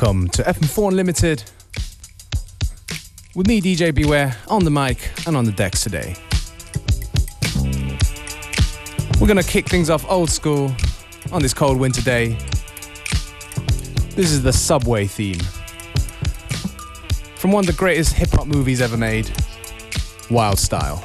Welcome to FM4 Unlimited with me, DJ Beware, on the mic and on the decks today. We're gonna kick things off old school on this cold winter day. This is the subway theme from one of the greatest hip hop movies ever made, Wild Style.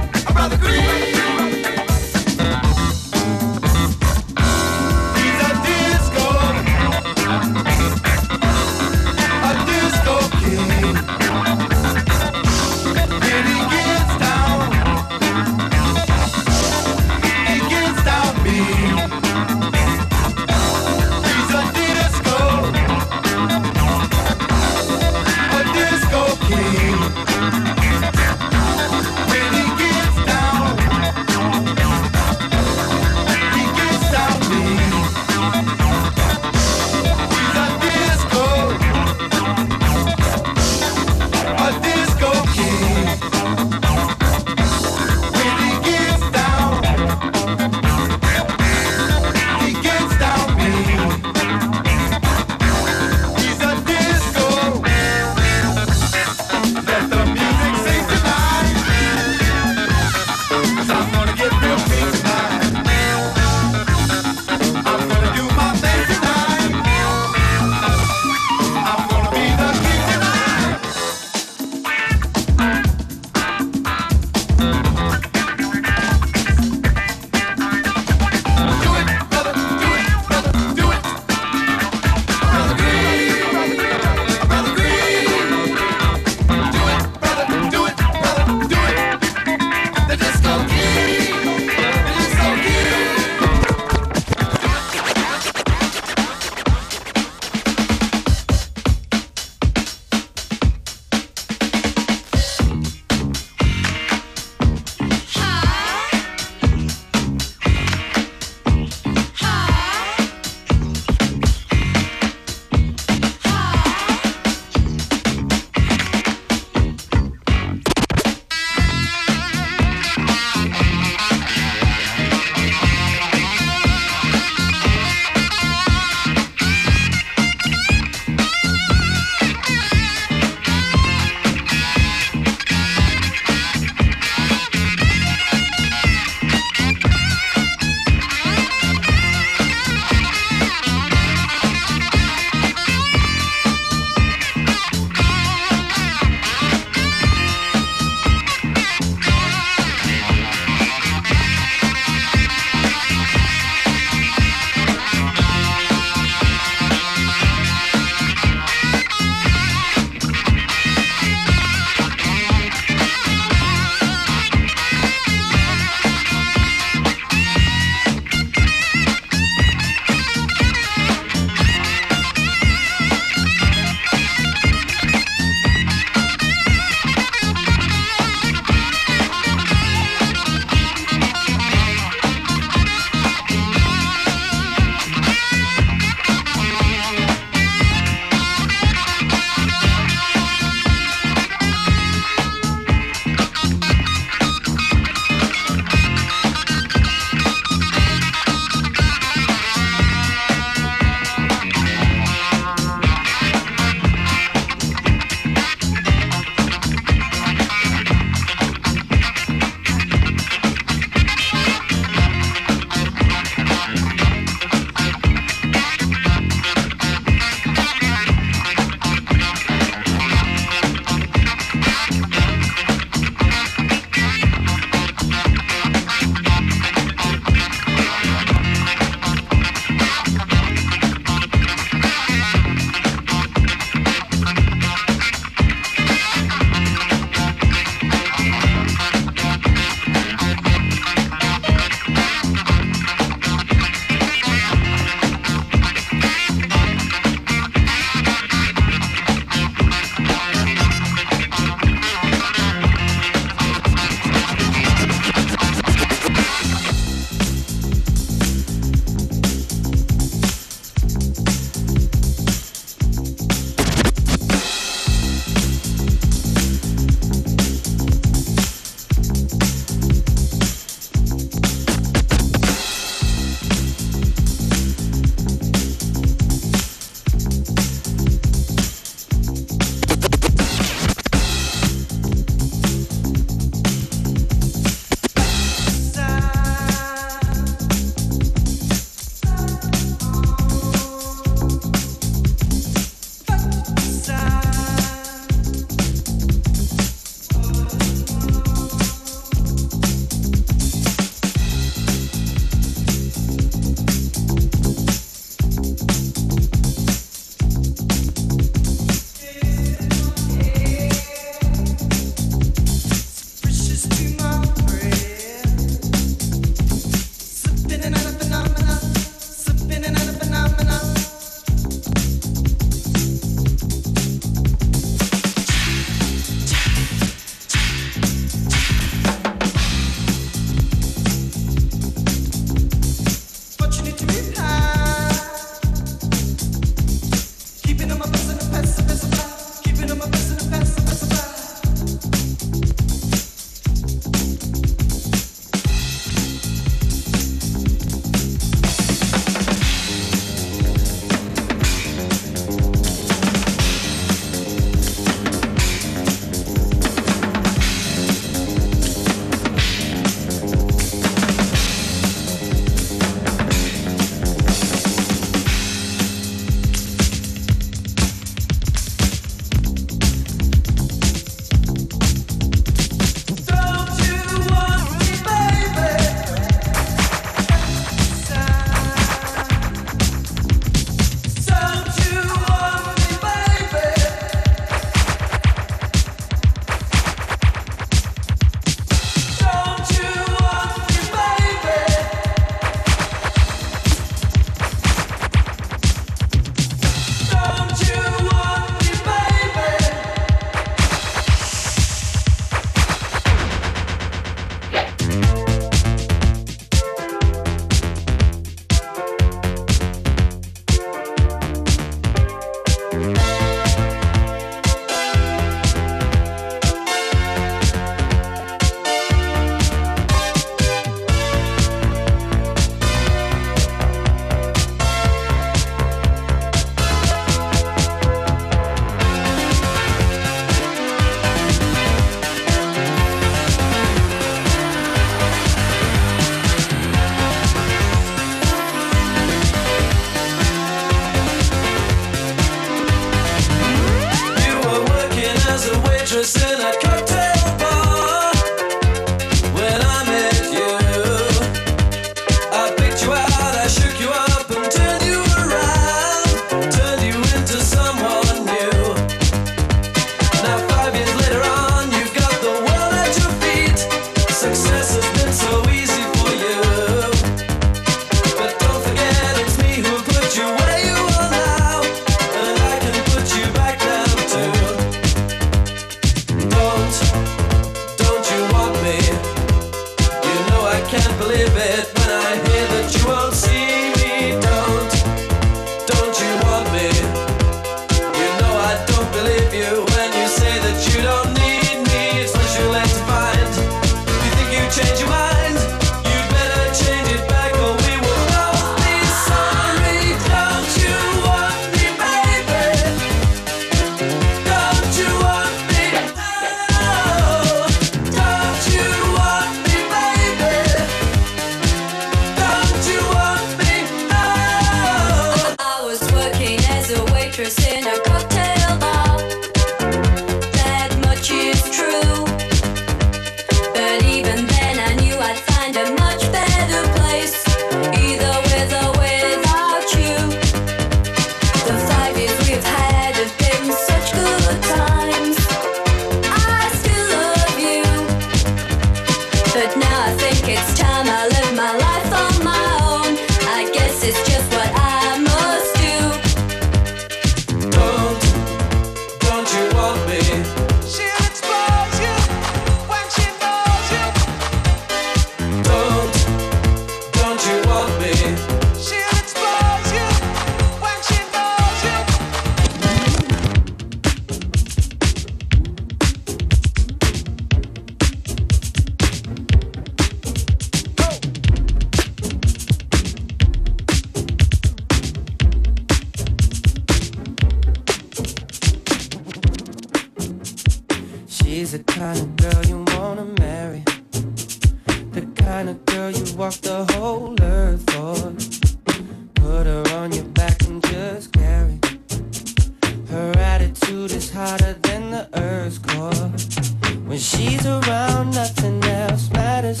Around, nothing else matters.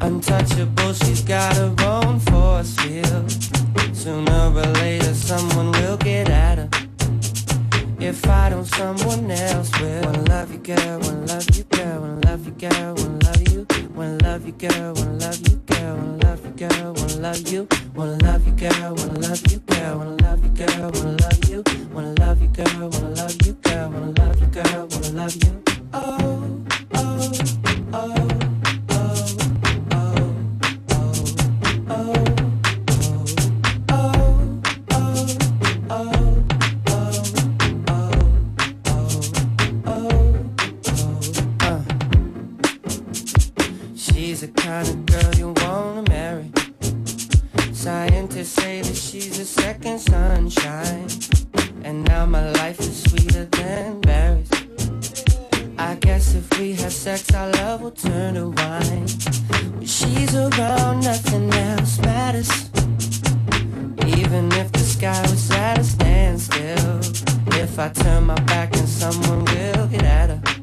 Untouchable, she's got her own force field. Sooner or later, someone will get at her. If I don't, someone else will. Wanna love you, girl. Wanna love you, girl. Wanna love you, girl. Wanna love you. Wanna love you, girl. Wanna love you, girl. Wanna love you, girl. Wanna love you. Wanna love you, girl. Wanna love you, girl. Wanna love you, girl. Wanna love you. Wanna love you, girl. Wanna love you, girl. Wanna love you, girl. Wanna love you. Oh, oh, oh. Kind of girl you wanna marry. Scientists say that she's a second sunshine. And now my life is sweeter than berries. I guess if we have sex, our love will turn to wine. When she's around, nothing else matters. Even if the sky was at a standstill. If I turn my back, and someone will get at her.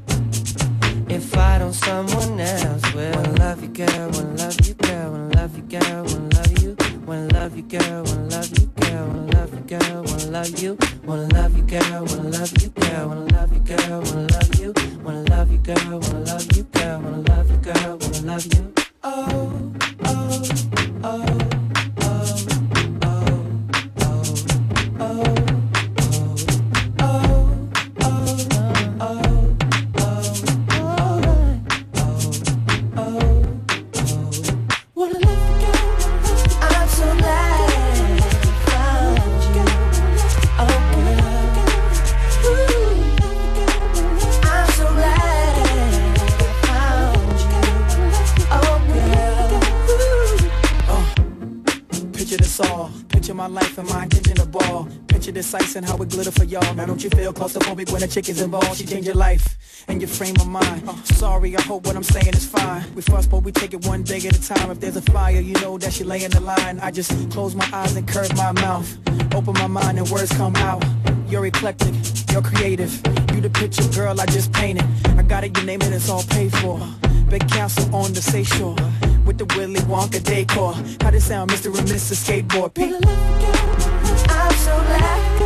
I don't, someone else will. Wanna love you, girl. Wanna love you, girl. Wanna love you, girl. Wanna love you. Wanna love you, girl. Wanna love you, girl. Wanna love you, girl. Wanna love you. Wanna love you, girl. Wanna love you, girl. Wanna love you, girl. Wanna love you. Wanna love you, girl. Wanna love you, girl. Wanna love you, girl. Wanna love you. Oh, oh, oh. Glitter for y'all. Now don't you feel claustrophobic when a chick is involved? She change your life and your frame of mind. Sorry, I hope what I'm saying is fine. We fuss, but we take it one day at a time. If there's a fire, you know that she lay in the line. I just close my eyes and curve my mouth. Open my mind and words come out. You're eclectic, you're creative. You the picture, girl, I just painted. I got it, you name it, it's all paid for. Big castle on the seashore with the Willy Wonka decor. How this sound, Mr. and Mr. Skateboard? I'm so glad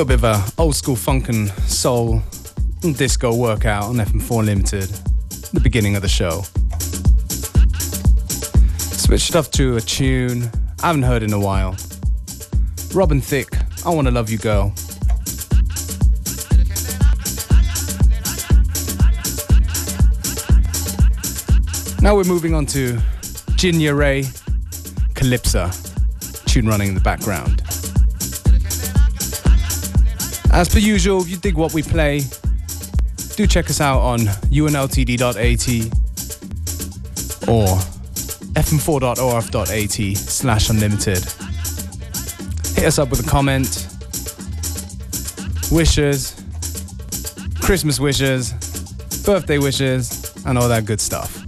little bit of a old school funk and soul disco workout on FM4 Unlimited, the beginning of the show. Switched off to a tune I haven't heard in a while. Robin Thicke, I Wanna Love You Girl. Now we're moving on to Jinya Ray, Calypso, tune running in the background. As per usual, if you dig what we play, do check us out on unltd.at or fm4.orf.at slash unlimited. Hit us up with a comment, wishes, Christmas wishes, birthday wishes, and all that good stuff.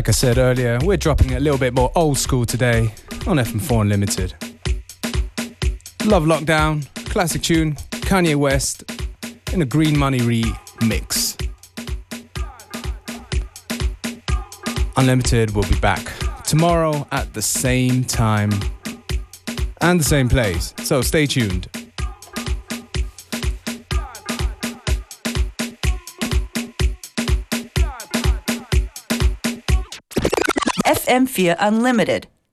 Like I said earlier, we're dropping a little bit more old school today on FM4 Unlimited. Love Lockdown, classic tune, Kanye West in a Green Money remix. Unlimited will be back tomorrow at the same time and the same place, so stay tuned. FM4 Unlimited